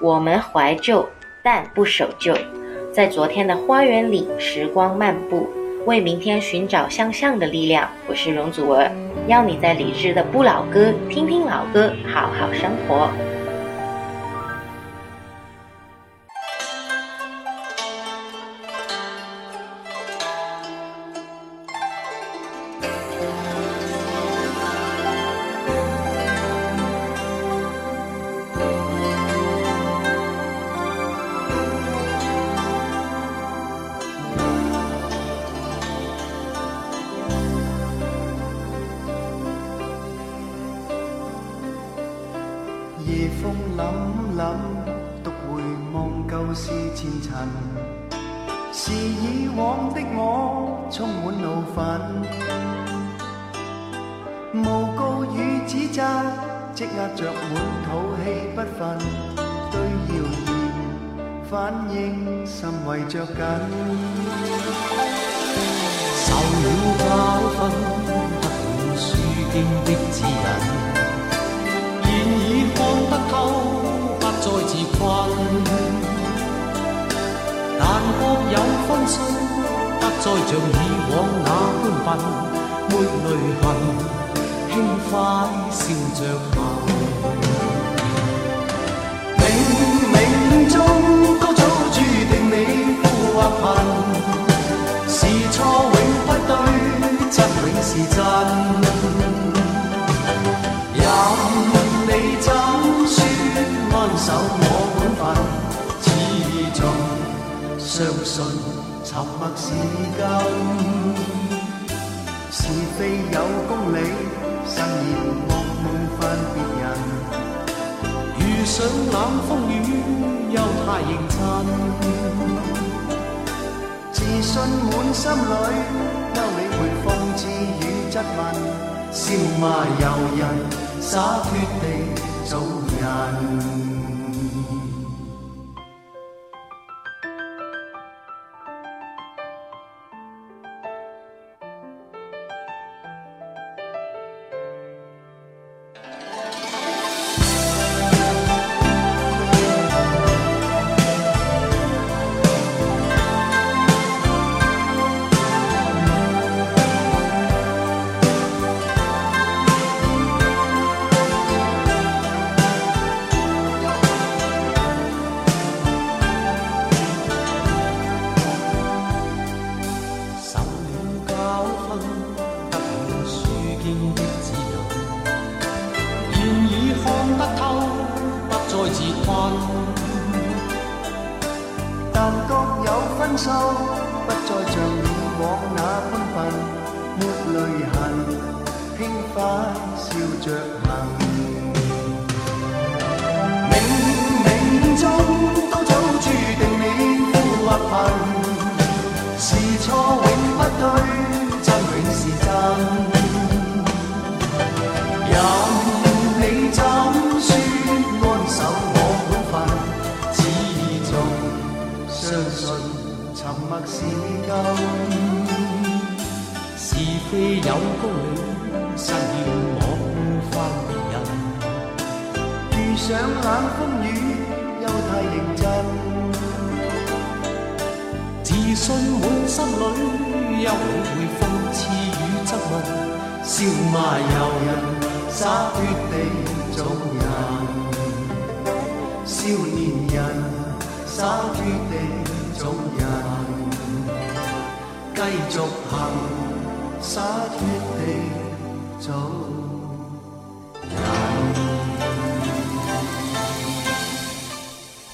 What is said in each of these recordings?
我们怀旧，但不守旧，在昨天的花园里，时光漫步，为明天寻找向上的力量。我是容祖儿，邀你在理智的不老歌，听听老歌，好好生活。任你怎说，安守我本分，始终相信。沉默是金，是非有公理，慎言莫冒犯别人。遇上冷风雨，又太认真。自信满心里，休理会讽刺与质问。笑骂由人，洒脱地做人。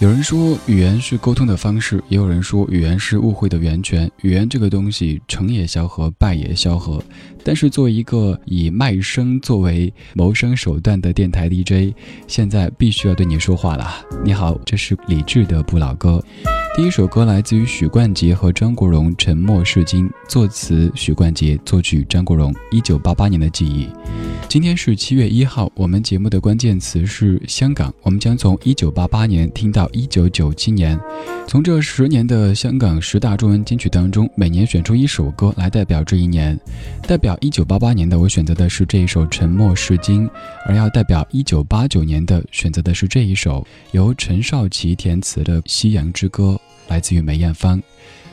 有人说语言是沟通的方式，也有人说语言是误会的源泉。语言这个东西，成也萧何，败也萧何。但是作为一个以卖声作为谋生手段的电台 DJ，现在必须要对你说话了。你好，这是理智的不老歌。第一首歌来自于许冠杰和张国荣，《沉默是金》，作词许冠杰，作曲张国荣，一九八八年的记忆。今天是七月一号，我们节目的关键词是香港。我们将从一九八八年听到一九九七年，从这十年的香港十大中文金曲当中，每年选出一首歌来代表这一年。代表一九八八年的，我选择的是这一首《沉默是金》，而要代表一九八九年的，选择的是这一首由陈少琪填词的《夕阳之歌》，来自于梅艳芳。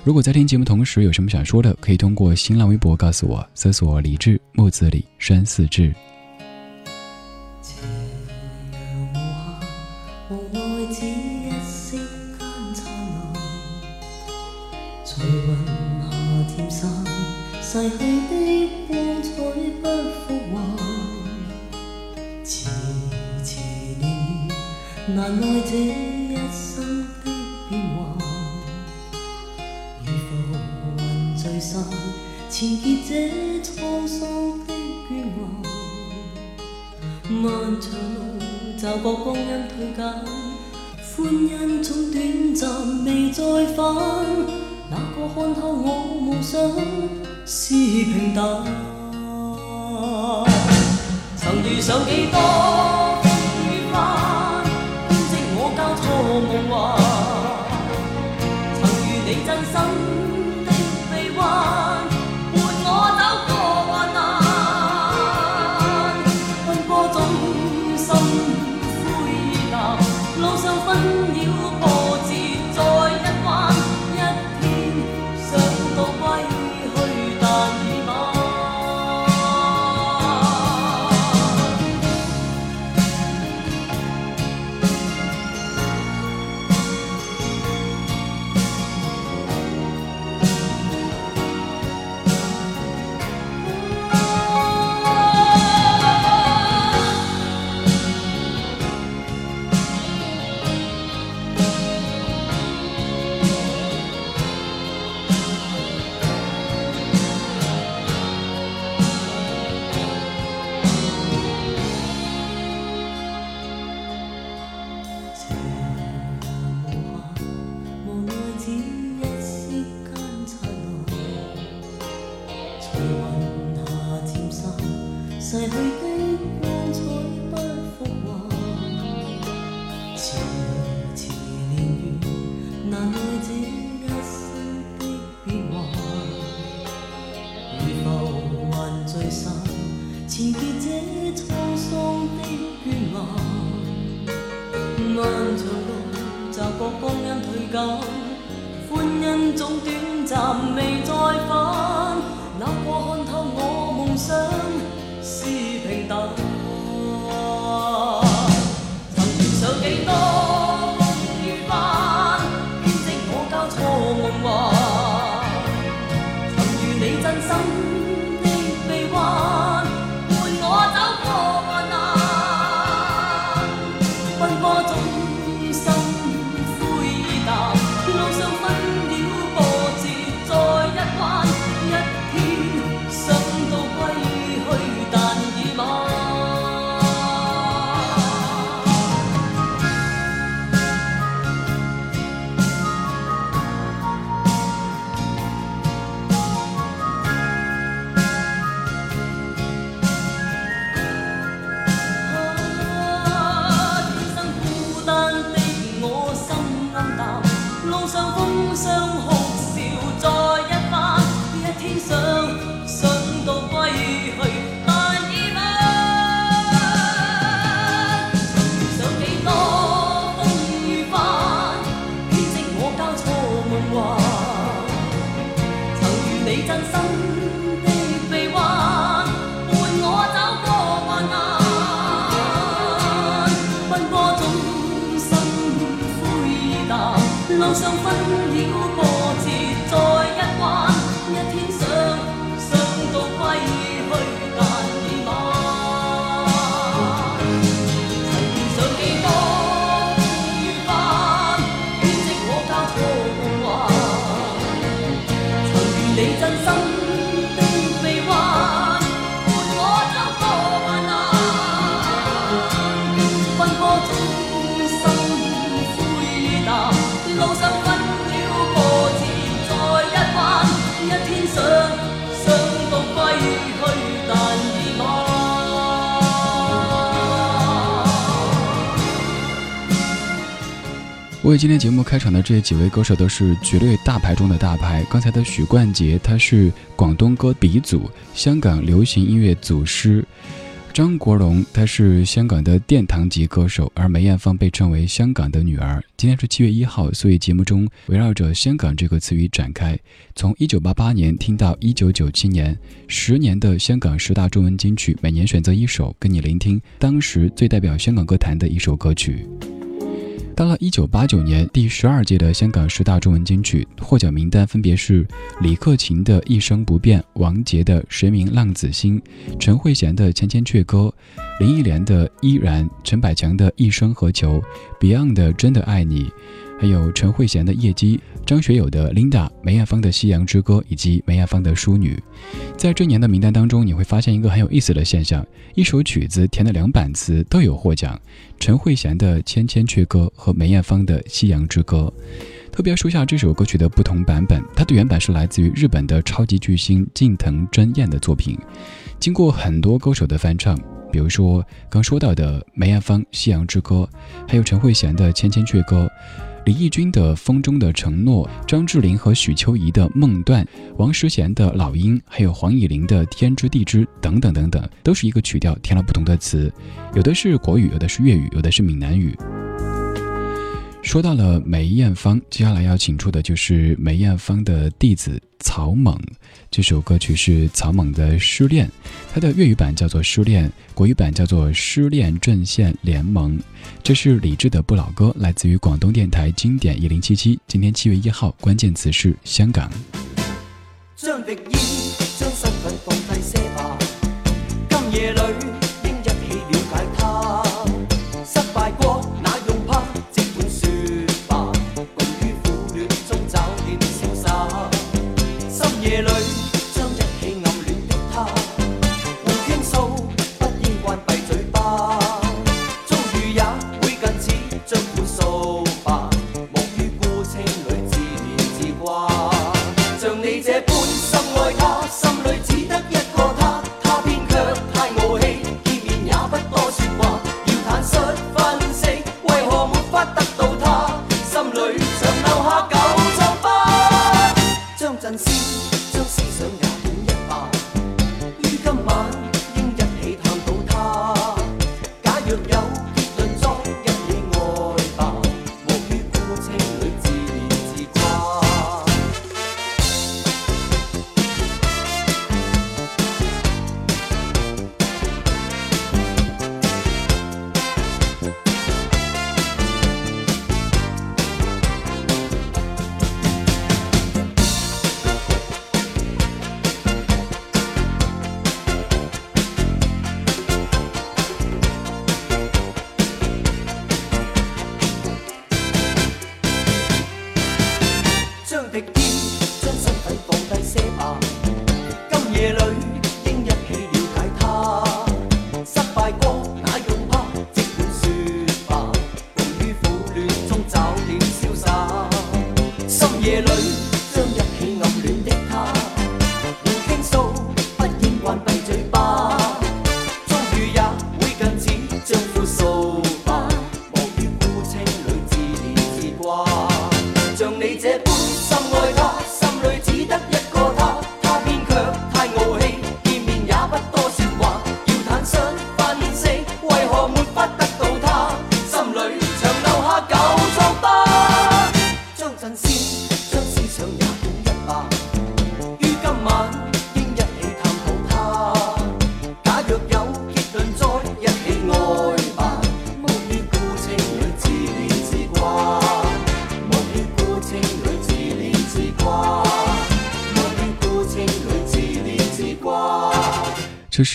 如果在听节目同时有什么想说的，可以通过新浪微博告诉我，搜索“李志木子李山四志”。骤觉光阴退减，欢欣总短暂未再返。哪个看透我梦想？是平淡，曾遇上几多今天节目开场的这几位歌手都是绝对大牌中的大牌。刚才的许冠杰，他是广东歌鼻祖，香港流行音乐祖师；张国荣，他是香港的殿堂级歌手，而梅艳芳被称为香港的女儿。今天是七月一号，所以节目中围绕着“香港”这个词语展开，从一九八八年听到一九九七年，十年的香港十大中文金曲，每年选择一首，跟你聆听当时最代表香港歌坛的一首歌曲。到了一九八九年，第十二届的香港十大中文金曲获奖名单分别是李克勤的《一生不变》、王杰的《谁明浪子心》、陈慧娴的《千千阙歌》、林忆莲的《依然》、陈百强的《一生何求》、Beyond 的《真的爱你》。还有陈慧娴的《夜机》，张学友的《Linda》，梅艳芳的《夕阳之歌》，以及梅艳芳的《淑女》。在这年的名单当中，你会发现一个很有意思的现象：一首曲子填的两版词都有获奖，陈慧娴的《千千阙歌》和梅艳芳的《夕阳之歌》。特别说下这首歌曲的不同版本，它的原版是来自于日本的超级巨星近藤真彦的作品，经过很多歌手的翻唱，比如说刚说到的梅艳芳《夕阳之歌》，还有陈慧娴的《千千阙歌》。李翊君的《风中的承诺》，张智霖和许秋怡的《梦断》，王诗贤的《老鹰》，还有黄以玲的《天知地知》等等等等，都是一个曲调填了不同的词，有的是国语，有的是粤语，有的是闽南语。说到了梅艳芳，接下来要请出的就是梅艳芳的弟子曹猛。这首歌曲是曹猛的《失恋》，它的粤语版叫做《失恋》，国语版叫做《失恋阵线联盟》。这是李志的不老歌，来自于广东电台经典一零七七。今天七月一号，关键词是香港。将敌意，将身份放低些吧。今夜里夜里。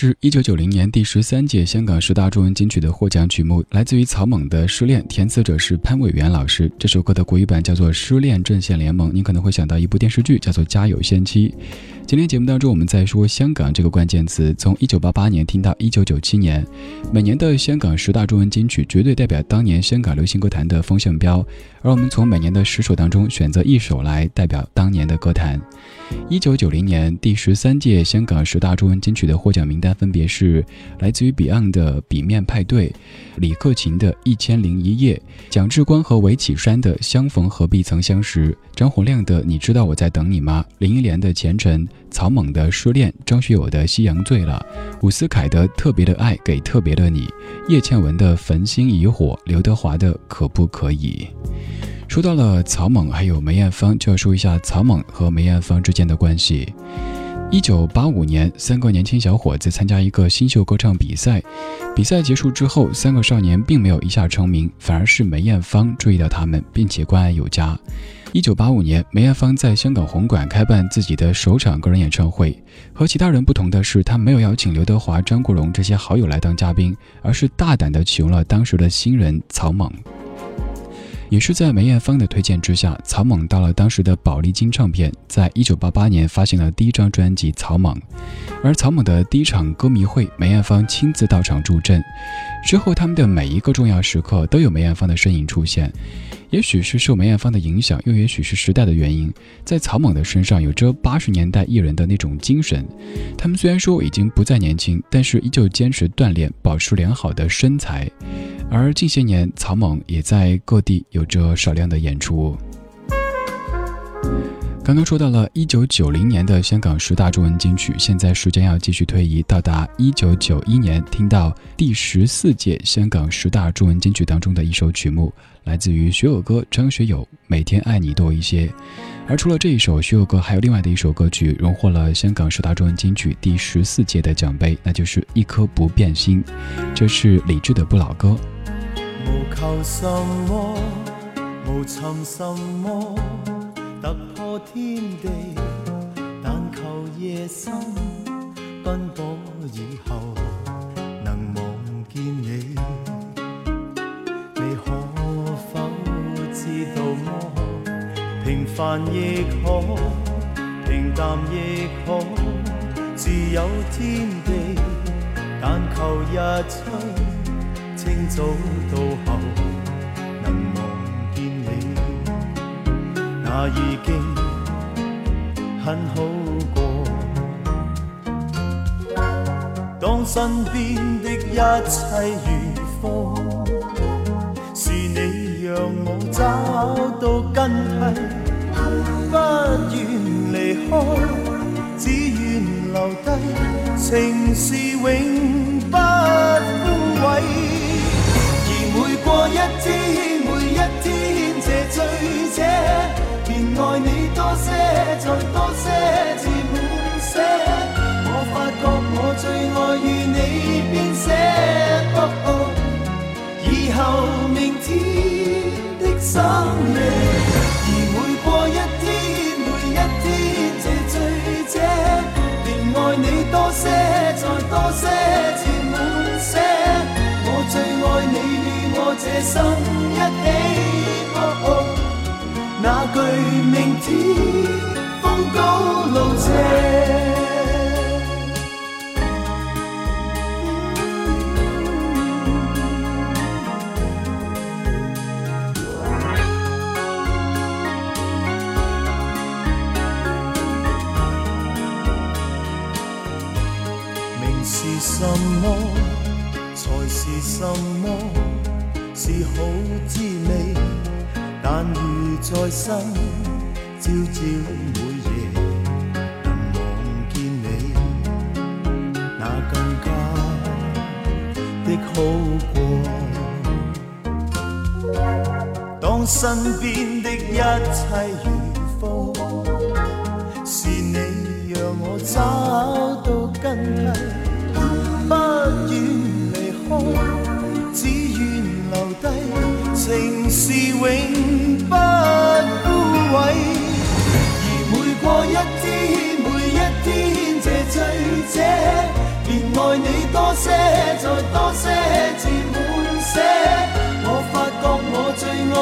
是一九九零年第十三届香港十大中文金曲的获奖曲目，来自于草蜢的《失恋》，填词者是潘伟元老师。这首歌的国语版叫做《失恋阵线联盟》，你可能会想到一部电视剧，叫做《家有仙妻》。今天节目当中，我们在说香港这个关键词，从一九八八年听到一九九七年，每年的香港十大中文金曲绝对代表当年香港流行歌坛的风向标。而我们从每年的十首当中选择一首来代表当年的歌坛。一九九零年第十三届香港十大中文金曲的获奖名单分别是来自于 Beyond 的《笔面派对》，李克勤的《一千零一夜》，蒋志光和韦启山的《相逢何必曾相识》，张洪亮的《你知道我在等你吗》，林忆莲的《前程》，草蜢的《失恋》，张学友的《夕阳醉了》，伍思凯的《特别的爱给特别的你》，叶倩文的《焚心以火》，刘德华的《可不可以》。说到了草蜢，还有梅艳芳，就要说一下草蜢和梅艳芳之间的关系。一九八五年，三个年轻小伙子参加一个新秀歌唱比赛，比赛结束之后，三个少年并没有一下成名，反而是梅艳芳注意到他们，并且关爱有加。一九八五年，梅艳芳在香港红馆开办自己的首场个人演唱会，和其他人不同的是，她没有邀请刘德华、张国荣这些好友来当嘉宾，而是大胆地启用了当时的新人草蜢。也是在梅艳芳的推荐之下，草蜢到了当时的宝丽金唱片，在一九八八年发行了第一张专辑《草蜢》。而草蜢的第一场歌迷会，梅艳芳亲自到场助阵。之后，他们的每一个重要时刻都有梅艳芳的身影出现。也许是受梅艳芳的影响，又也许是时代的原因，在草蜢的身上有着八十年代艺人的那种精神。他们虽然说已经不再年轻，但是依旧坚持锻炼，保持良好的身材。而近些年，草蜢也在各地有着少量的演出。刚刚说到了一九九零年的香港十大中文金曲，现在时间要继续推移，到达一九九一年，听到第十四届香港十大中文金曲当中的一首曲目，来自于学友哥张学友《每天爱你多一些》。而除了这一首学友歌，还有另外的一首歌曲荣获了香港十大中文金曲第十四届的奖杯，那就是《一颗不变心》，这是李志的不老歌。無求什麼，無尋什么，突破天地，但求夜深奔波以后能望见。你平凡亦可，平淡亦可，自有天地，但求日出。清早到后能望见你，那已经很好过。当身边的一切如风，是你让我找到根，不願離開，只願留低，情是永不枯萎。過一天，每一天，這醉者便愛你多些，再多些，至滿些。我發覺我最愛與你編寫。哦哦，以後明天的深夜，些，再多些，至滿瀉。我最爱你与。我这心一起，那句明天风高路斜。什么？是好滋味，但如在生，朝朝每夜能望见你，那更加的好过。当身边的一切如风，是你让我找到根蒂，永不枯萎，而每过一天，每一天，这醉者便爱你多些，再多些，至满些。我发觉我最爱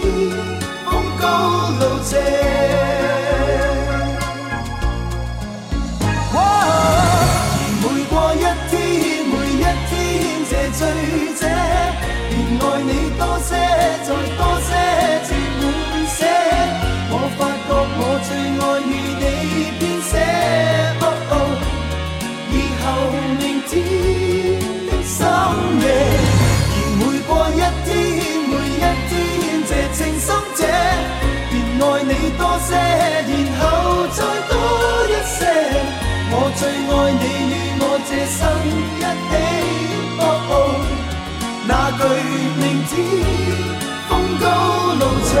天风高路斜。哇！而每过一天，每一天，这醉者，便爱你多些，再多。明天風高路斜。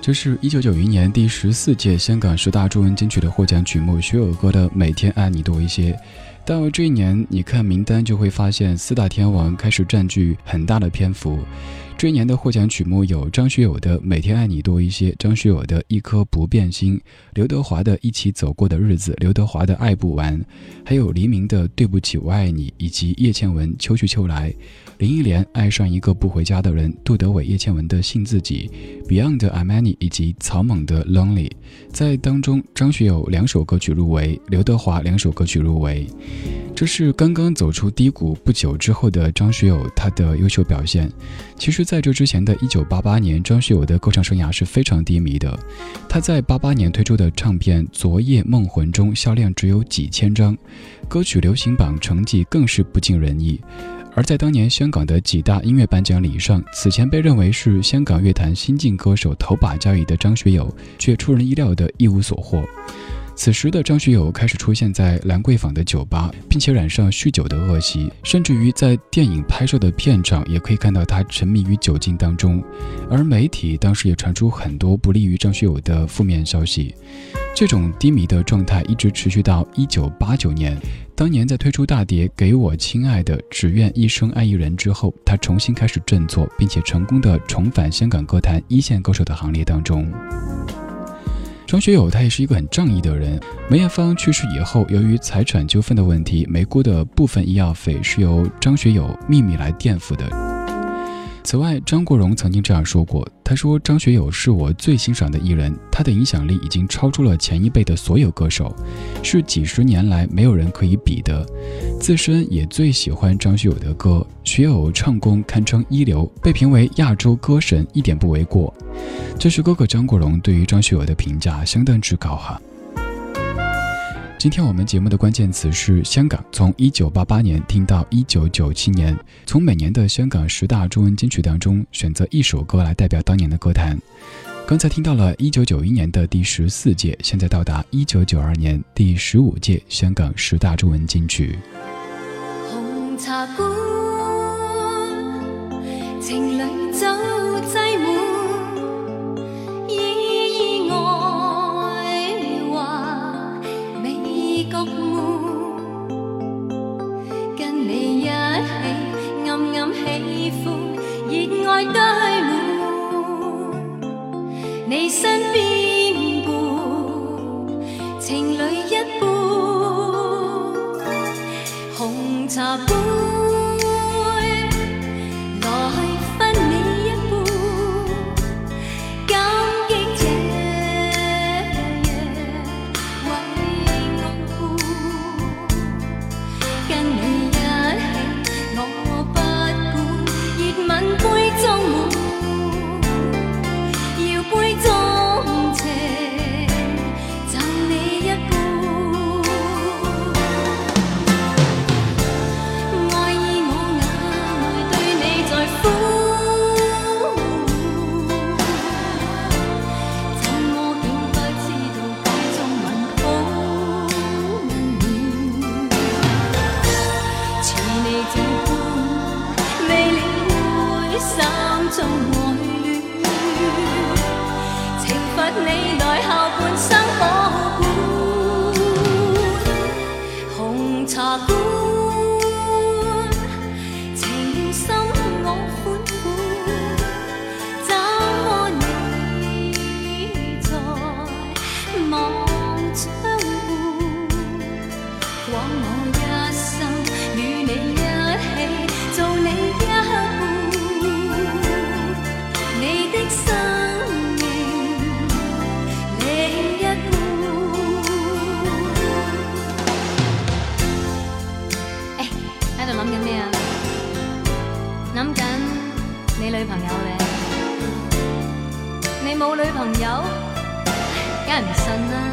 这是一九九一年第十四届香港十大中文金曲的获奖曲目徐友歌的《每天爱你多一些》。到这一年，你看名单就会发现四大天王开始占据很大的篇幅。这一年的获奖曲目有张学友的《每天爱你多一些》，张学友的一颗不变心，刘德华的一起走过的日子，刘德华的爱不完，还有黎明的对不起我爱你，以及叶倩文秋去秋来。林忆莲爱上一个不回家的人，杜德伟、叶倩文的信自己，Beyond 的 I'm Any 以及草蜢的 Lonely，在当中，张学友两首歌曲入围，刘德华两首歌曲入围。这是刚刚走出低谷不久之后的张学友他的优秀表现。其实，在这之前的一九八八年，张学友的歌唱生涯是非常低迷的。他在八八年推出的唱片《昨夜梦魂》中销量只有几千张，歌曲流行榜成绩更是不尽人意。而在当年香港的几大音乐颁奖礼上，此前被认为是香港乐坛新晋歌手头把交椅的张学友，却出人意料的一无所获。此时的张学友开始出现在兰桂坊的酒吧，并且染上酗酒的恶习，甚至于在电影拍摄的片场也可以看到他沉迷于酒精当中。而媒体当时也传出很多不利于张学友的负面消息。这种低迷的状态一直持续到一九八九年。当年在推出大碟《给我亲爱的只愿一生爱一人》之后，他重新开始振作，并且成功的重返香港歌坛一线歌手的行列当中。张学友他也是一个很仗义的人。梅艳芳去世以后，由于财产纠纷的问题，梅姑的部分医药费是由张学友秘密来垫付的。此外，张国荣曾经这样说过：“他说张学友是我最欣赏的艺人，他的影响力已经超出了前一辈的所有歌手，是几十年来没有人可以比的。自身也最喜欢张学友的歌，学友唱功堪称一流，被评为亚洲歌神一点不为过。”这是哥哥张国荣对于张学友的评价，相当之高哈。今天我们节目的关键词是香港，从一九八八年听到一九九七年，从每年的香港十大中文金曲当中选择一首歌来代表当年的歌坛。刚才听到了一九九一年的第十四届，现在到达一九九二年第十五届香港十大中文金曲。红茶馆，情侣你身边伴，情侣一般，红茶你看你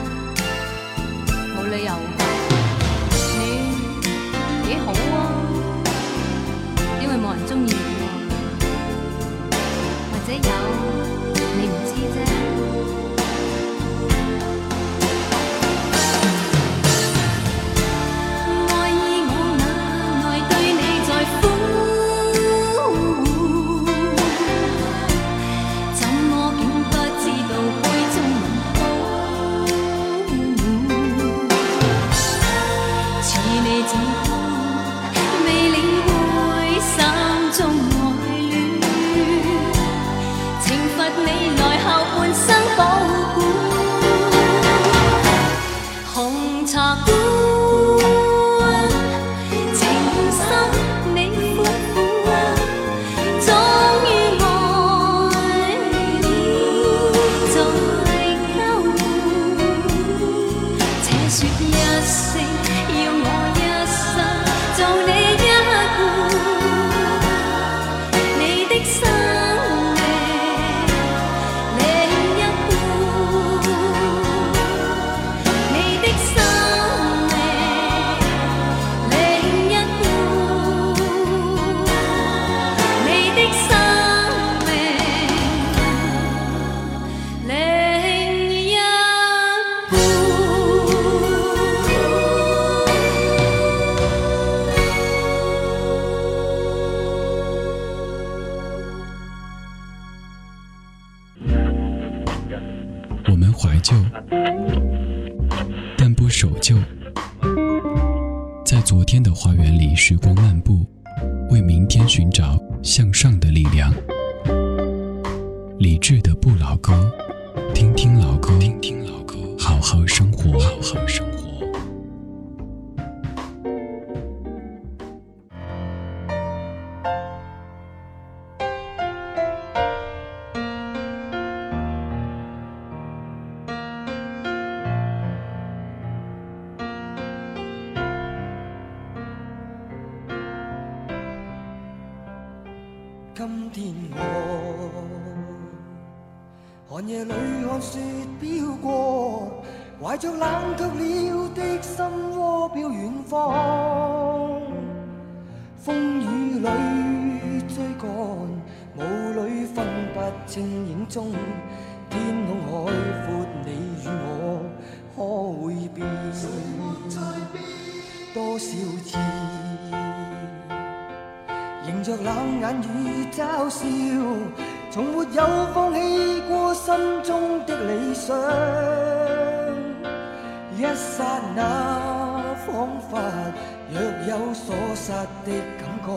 的感觉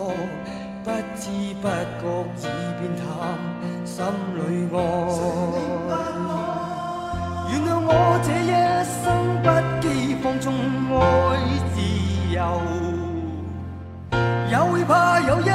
不知不觉已变淡心里爱。原谅我这一生不羁放纵爱自由也会怕有一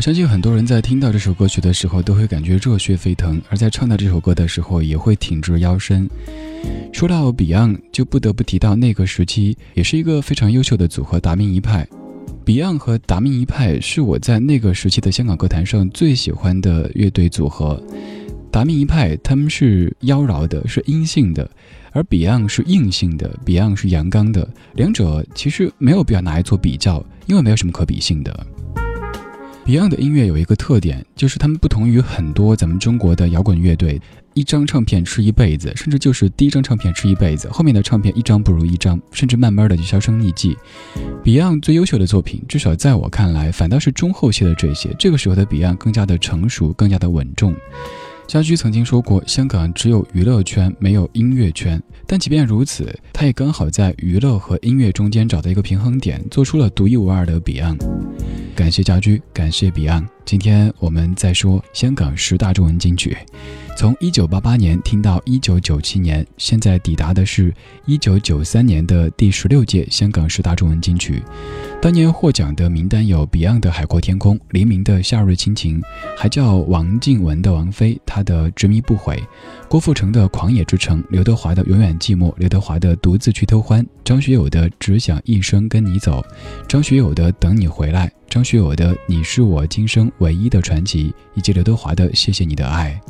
我相信很多人在听到这首歌曲的时候，都会感觉热血沸腾；而在唱到这首歌的时候，也会挺直腰身。说到 Beyond，就不得不提到那个时期，也是一个非常优秀的组合——达明一派。Beyond 和达明一派是我在那个时期的香港歌坛上最喜欢的乐队组合。达明一派他们是妖娆的，是阴性的，而 Beyond 是硬性的，Beyond 是阳刚的。两者其实没有必要拿来做比较，因为没有什么可比性的。Beyond 的音乐有一个特点，就是他们不同于很多咱们中国的摇滚乐队，一张唱片吃一辈子，甚至就是第一张唱片吃一辈子，后面的唱片一张不如一张，甚至慢慢的就销声匿迹。Beyond 最优秀的作品，至少在我看来，反倒是中后期的这些。这个时候的 Beyond 更加的成熟，更加的稳重。家驹曾经说过，香港只有娱乐圈，没有音乐圈。但即便如此，他也刚好在娱乐和音乐中间找到一个平衡点，做出了独一无二的 Beyond。感谢家居，感谢彼岸。今天我们再说香港十大中文金曲。从一九八八年听到一九九七年，现在抵达的是一九九三年的第十六届香港十大中文金曲。当年获奖的名单有 Beyond 的《海阔天空》，黎明的《夏日亲情》，还叫王静文的王菲，她的《执迷不悔》，郭富城的《狂野之城》，刘德华的《永远寂寞》，刘德华的《独自去偷欢》，张学友的《只想一生跟你走》，张学友的《等你回来》，张学友的《你是我今生唯一的传奇》，以及刘德华的《谢谢你的爱》。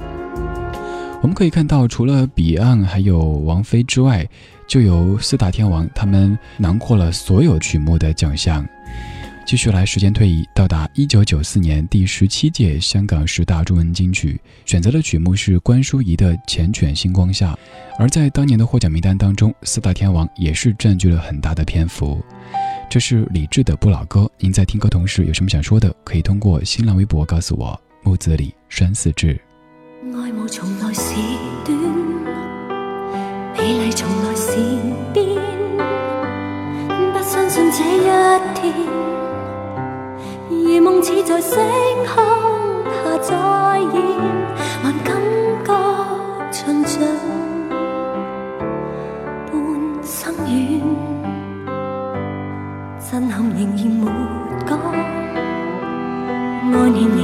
我们可以看到，除了彼岸还有王菲之外，就有四大天王，他们囊括了所有曲目的奖项。继续来，时间推移，到达一九九四年第十七届香港十大中文金曲，选择的曲目是关淑怡的《缱绻星光下》。而在当年的获奖名单当中，四大天王也是占据了很大的篇幅。这是李志的不老歌，您在听歌同时有什么想说的，可以通过新浪微博告诉我。木子李山寺志。爱慕从来是短，美丽从来是变。不相信这一天，如梦似在星空下再现，还感觉循像半生缘。震撼仍然没讲，爱念仍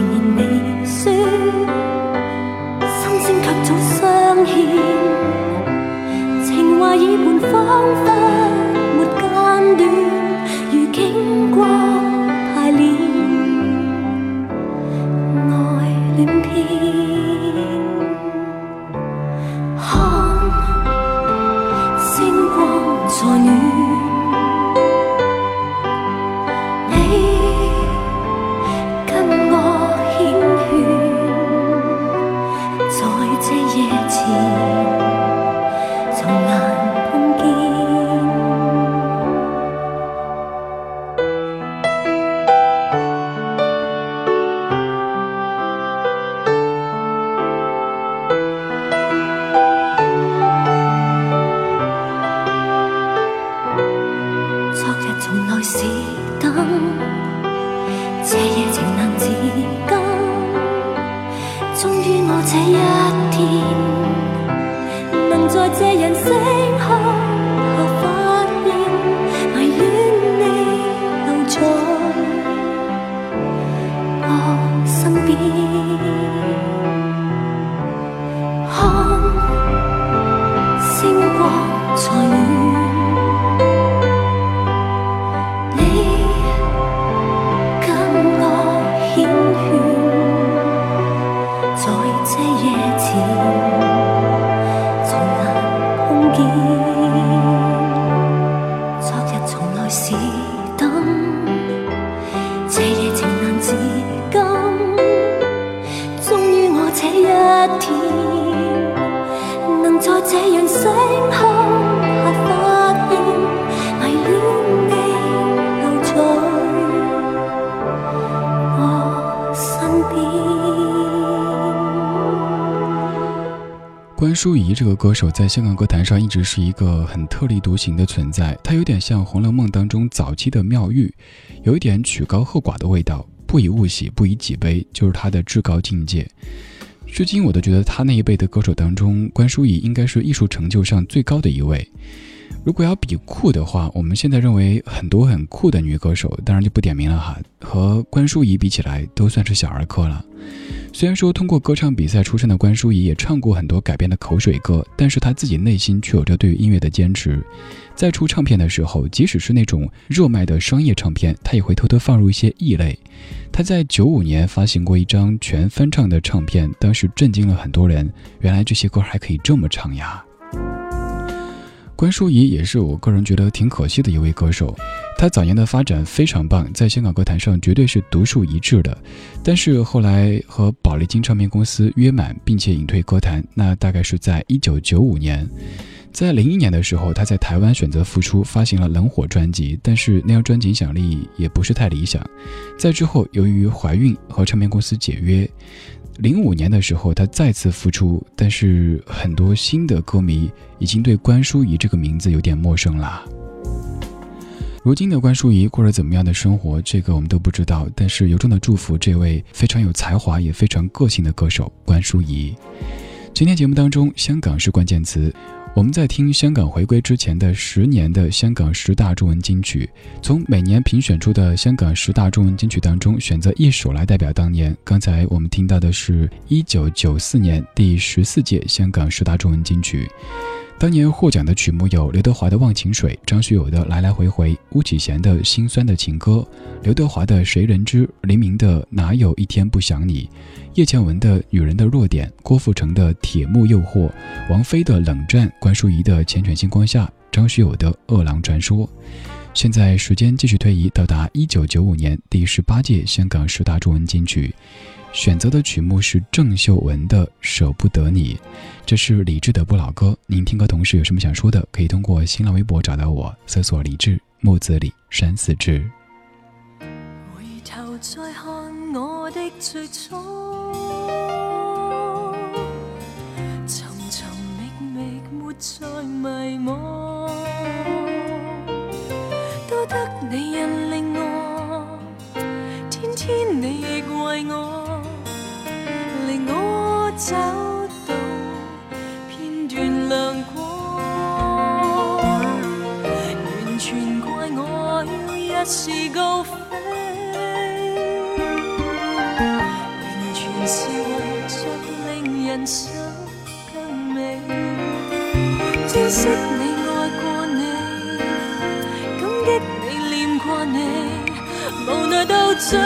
淑怡这个歌手在香港歌坛上一直是一个很特立独行的存在，她有点像《红楼梦》当中早期的妙玉，有一点曲高和寡的味道，不以物喜，不以己悲，就是她的至高境界。至今我都觉得她那一辈的歌手当中，关淑怡应该是艺术成就上最高的一位。如果要比酷的话，我们现在认为很多很酷的女歌手，当然就不点名了哈，和关淑怡比起来，都算是小儿科了。虽然说通过歌唱比赛出身的关淑怡也唱过很多改编的口水歌，但是她自己内心却有着对于音乐的坚持。在出唱片的时候，即使是那种热卖的商业唱片，她也会偷偷放入一些异类。她在九五年发行过一张全翻唱的唱片，当时震惊了很多人。原来这些歌还可以这么唱呀！关淑怡也是我个人觉得挺可惜的一位歌手，她早年的发展非常棒，在香港歌坛上绝对是独树一帜的。但是后来和宝丽金唱片公司约满，并且隐退歌坛，那大概是在一九九五年。在零一年的时候，她在台湾选择复出，发行了《冷火》专辑，但是那张专辑影响力也不是太理想。在之后，由于怀孕和唱片公司解约。零五年的时候，他再次复出，但是很多新的歌迷已经对关淑怡这个名字有点陌生了。如今的关淑怡过着怎么样的生活，这个我们都不知道。但是由衷的祝福这位非常有才华也非常个性的歌手关淑怡。今天节目当中，香港是关键词。我们在听香港回归之前的十年的香港十大中文金曲，从每年评选出的香港十大中文金曲当中选择一首来代表当年。刚才我们听到的是一九九四年第十四届香港十大中文金曲。当年获奖的曲目有刘德华的《忘情水》、张学友的《来来回回》、巫启贤的《心酸的情歌》、刘德华的《谁人知》、黎明的《哪有一天不想你》、叶倩文的《女人的弱点》、郭富城的《铁幕诱惑》、王菲的《冷战》、关淑怡的《缱绻星光下》、张学友的《饿狼传说》。现在时间继续推移，到达一九九五年第十八届香港十大中文金曲。选择的曲目是郑秀文的《舍不得你》，这是李志的不老歌。您听歌同时有什么想说的，可以通过新浪微博找到我，搜索李志木子李山四志。回头再看我的最初，寻寻觅觅，没再迷惘，多得你引领我，天天你亦为我。找到片段亮光，完全怪我要一时高飞，完全是为着令人生更美。珍惜你爱过你，感激你念过你，无奈到最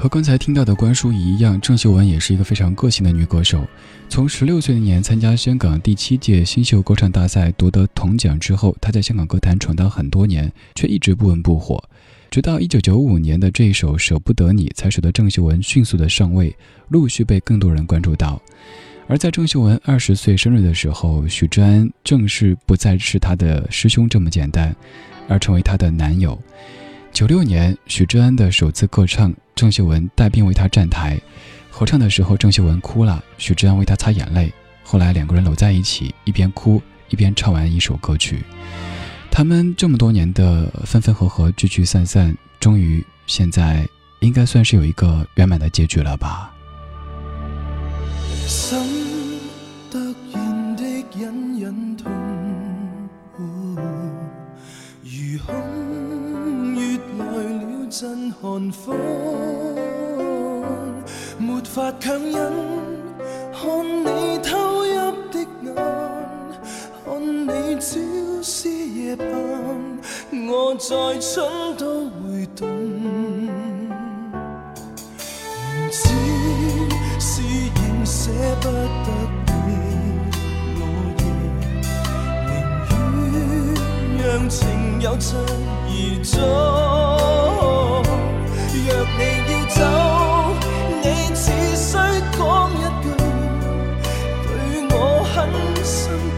和刚才听到的关淑怡一样，郑秀文也是一个非常个性的女歌手。从十六岁那年参加香港第七届新秀歌唱大赛夺得铜奖之后，她在香港歌坛闯荡很多年，却一直不温不火。直到一九九五年的这一首《舍不得你》，才使得郑秀文迅速的上位，陆续被更多人关注到。而在郑秀文二十岁生日的时候，许志安正式不再是她的师兄这么简单，而成为她的男友。九六年，许志安的首次歌唱，郑秀文带病为他站台，合唱的时候，郑秀文哭了，许志安为她擦眼泪。后来两个人搂在一起，一边哭一边唱完一首歌曲。他们这么多年的分分合合、聚聚散散，终于现在应该算是有一个圆满的结局了吧。来了阵寒风，没法强忍，看你偷泣的眼，看你朝思夜盼，我再蠢都会懂。明知是仍捨不得你，我亦寧願讓情有疾而終。我狠心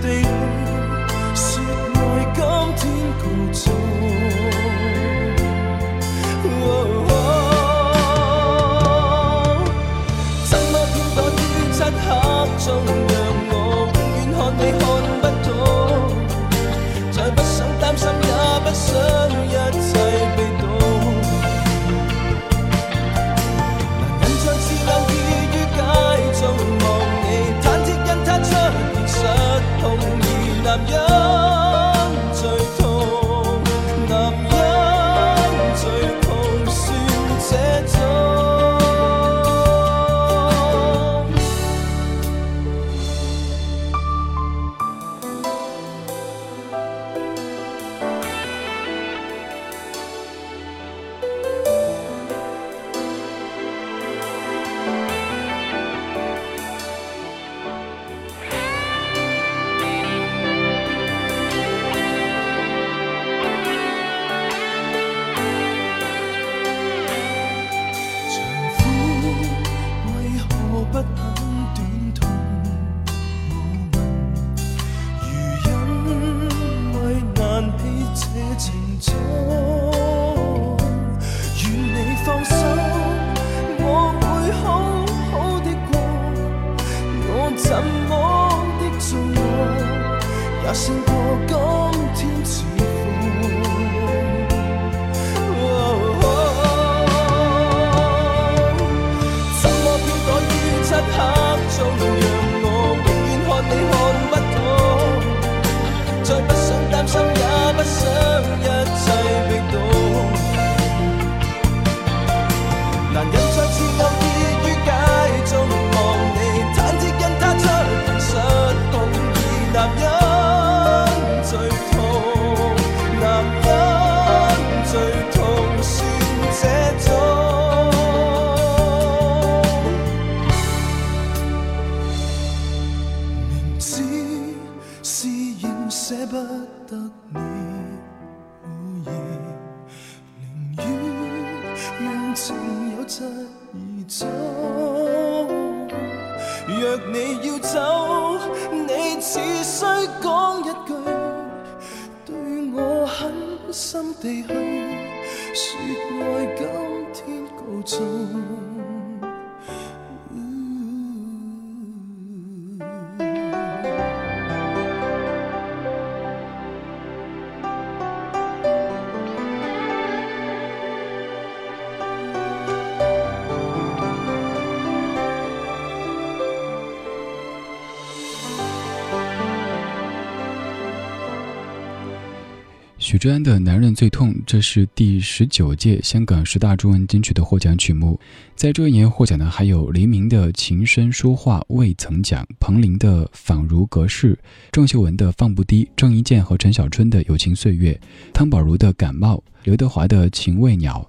许志安的《男人最痛》，这是第十九届香港十大中文金曲的获奖曲目。在这一年获奖的还有黎明的《情深说话未曾讲》，彭羚的《仿如隔世》，郑秀文的《放不低》，郑伊健和陈小春的《友情岁月》，汤宝如的《感冒》，刘德华的《情未鸟》，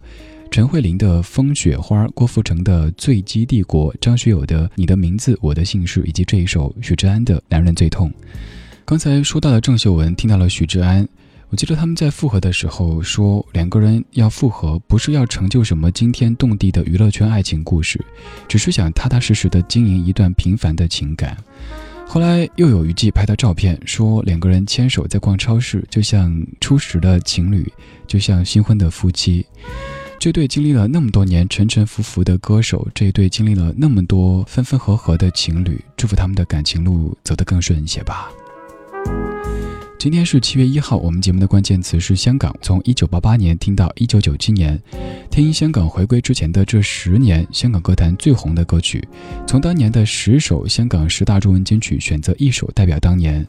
陈慧琳的《风雪花》，郭富城的《醉鸡帝国》，张学友的《你的名字我的姓氏》，以及这一首许志安的《男人最痛》。刚才说到了郑秀文，听到了许志安。我记得他们在复合的时候说，两个人要复合，不是要成就什么惊天动地的娱乐圈爱情故事，只是想踏踏实实的经营一段平凡的情感。后来又有一季拍的照片，说两个人牵手在逛超市，就像初识的情侣，就像新婚的夫妻。这对经历了那么多年沉沉浮浮的歌手，这一对经历了那么多分分合合的情侣，祝福他们的感情路走得更顺一些吧。今天是七月一号，我们节目的关键词是香港。从一九八八年听到一九九七年，听香港回归之前的这十年，香港歌坛最红的歌曲。从当年的十首香港十大中文金曲选择一首代表当年，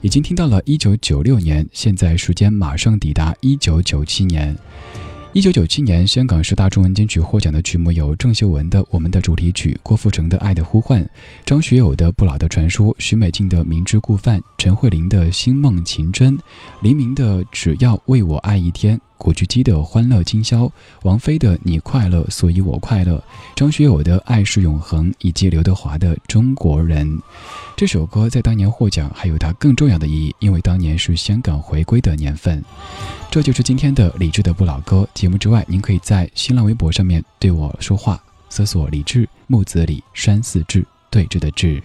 已经听到了一九九六年。现在时间马上抵达一九九七年。一九九七年，香港十大中文金曲获奖的曲目有郑秀文的《我们的主题曲》，郭富城的《爱的呼唤》，张学友的《不老的传说》，许美静的《明知故犯》，陈慧琳的《星梦情真》，黎明的《只要为我爱一天》。古巨基的《欢乐今宵》，王菲的《你快乐所以我快乐》，张学友的《爱是永恒》，以及刘德华的《中国人》。这首歌在当年获奖，还有它更重要的意义，因为当年是香港回归的年份。这就是今天的理智的不老歌节目之外，您可以在新浪微博上面对我说话，搜索“理智木子李山寺志对峙的志。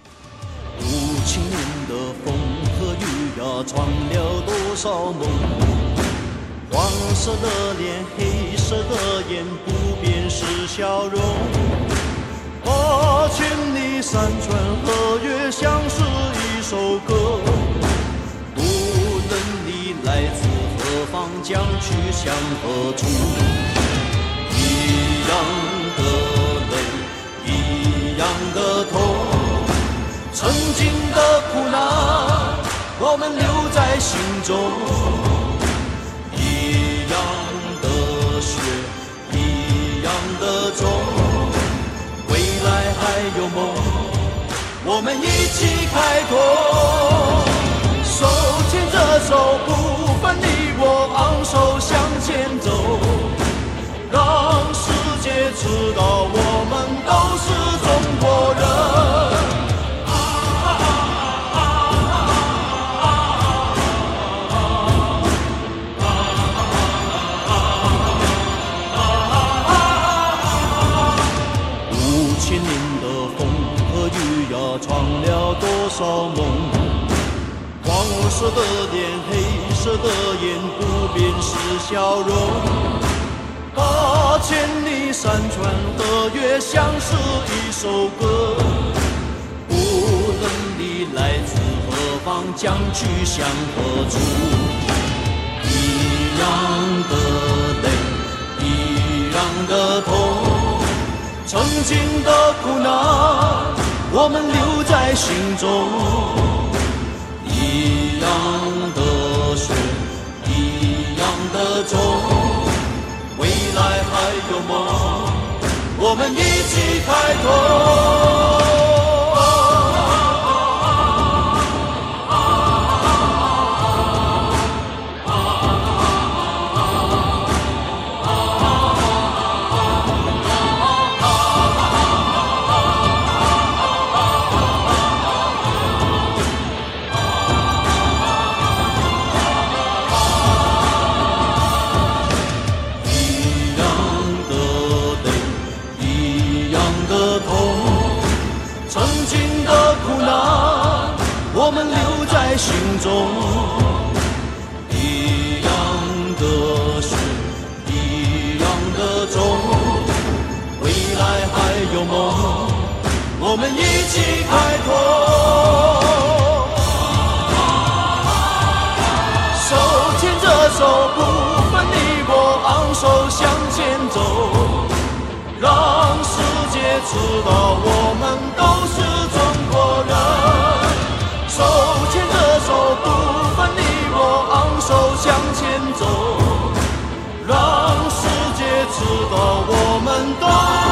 五千年的风和雨呀，闯了多少梦？黄色的脸，黑色的眼，不变是笑容。八千里山川河岳，像是一首歌。无论你来自何方，将去向何处，一样的泪，一样的痛。曾经的苦难，我们留在心中。还有梦，我们一起开拓，手牵着手，不分你我，昂首向前走，让世界知道我们都是少梦，黄色的脸，黑色的眼，不变是笑容。八千里山川河岳，像是一首歌。无论你来自何方，将去向何处，一样的泪，一样的痛，曾经的苦难。我们留在心中，一样的血，一样的种，未来还有梦，我们一起开拓。中一样的血，一样的种，未来还有梦，我们一起开拓。手牵着手，不分你我，昂首向前走，让世界知道我们都是中国人。手向前走让世界知道我们都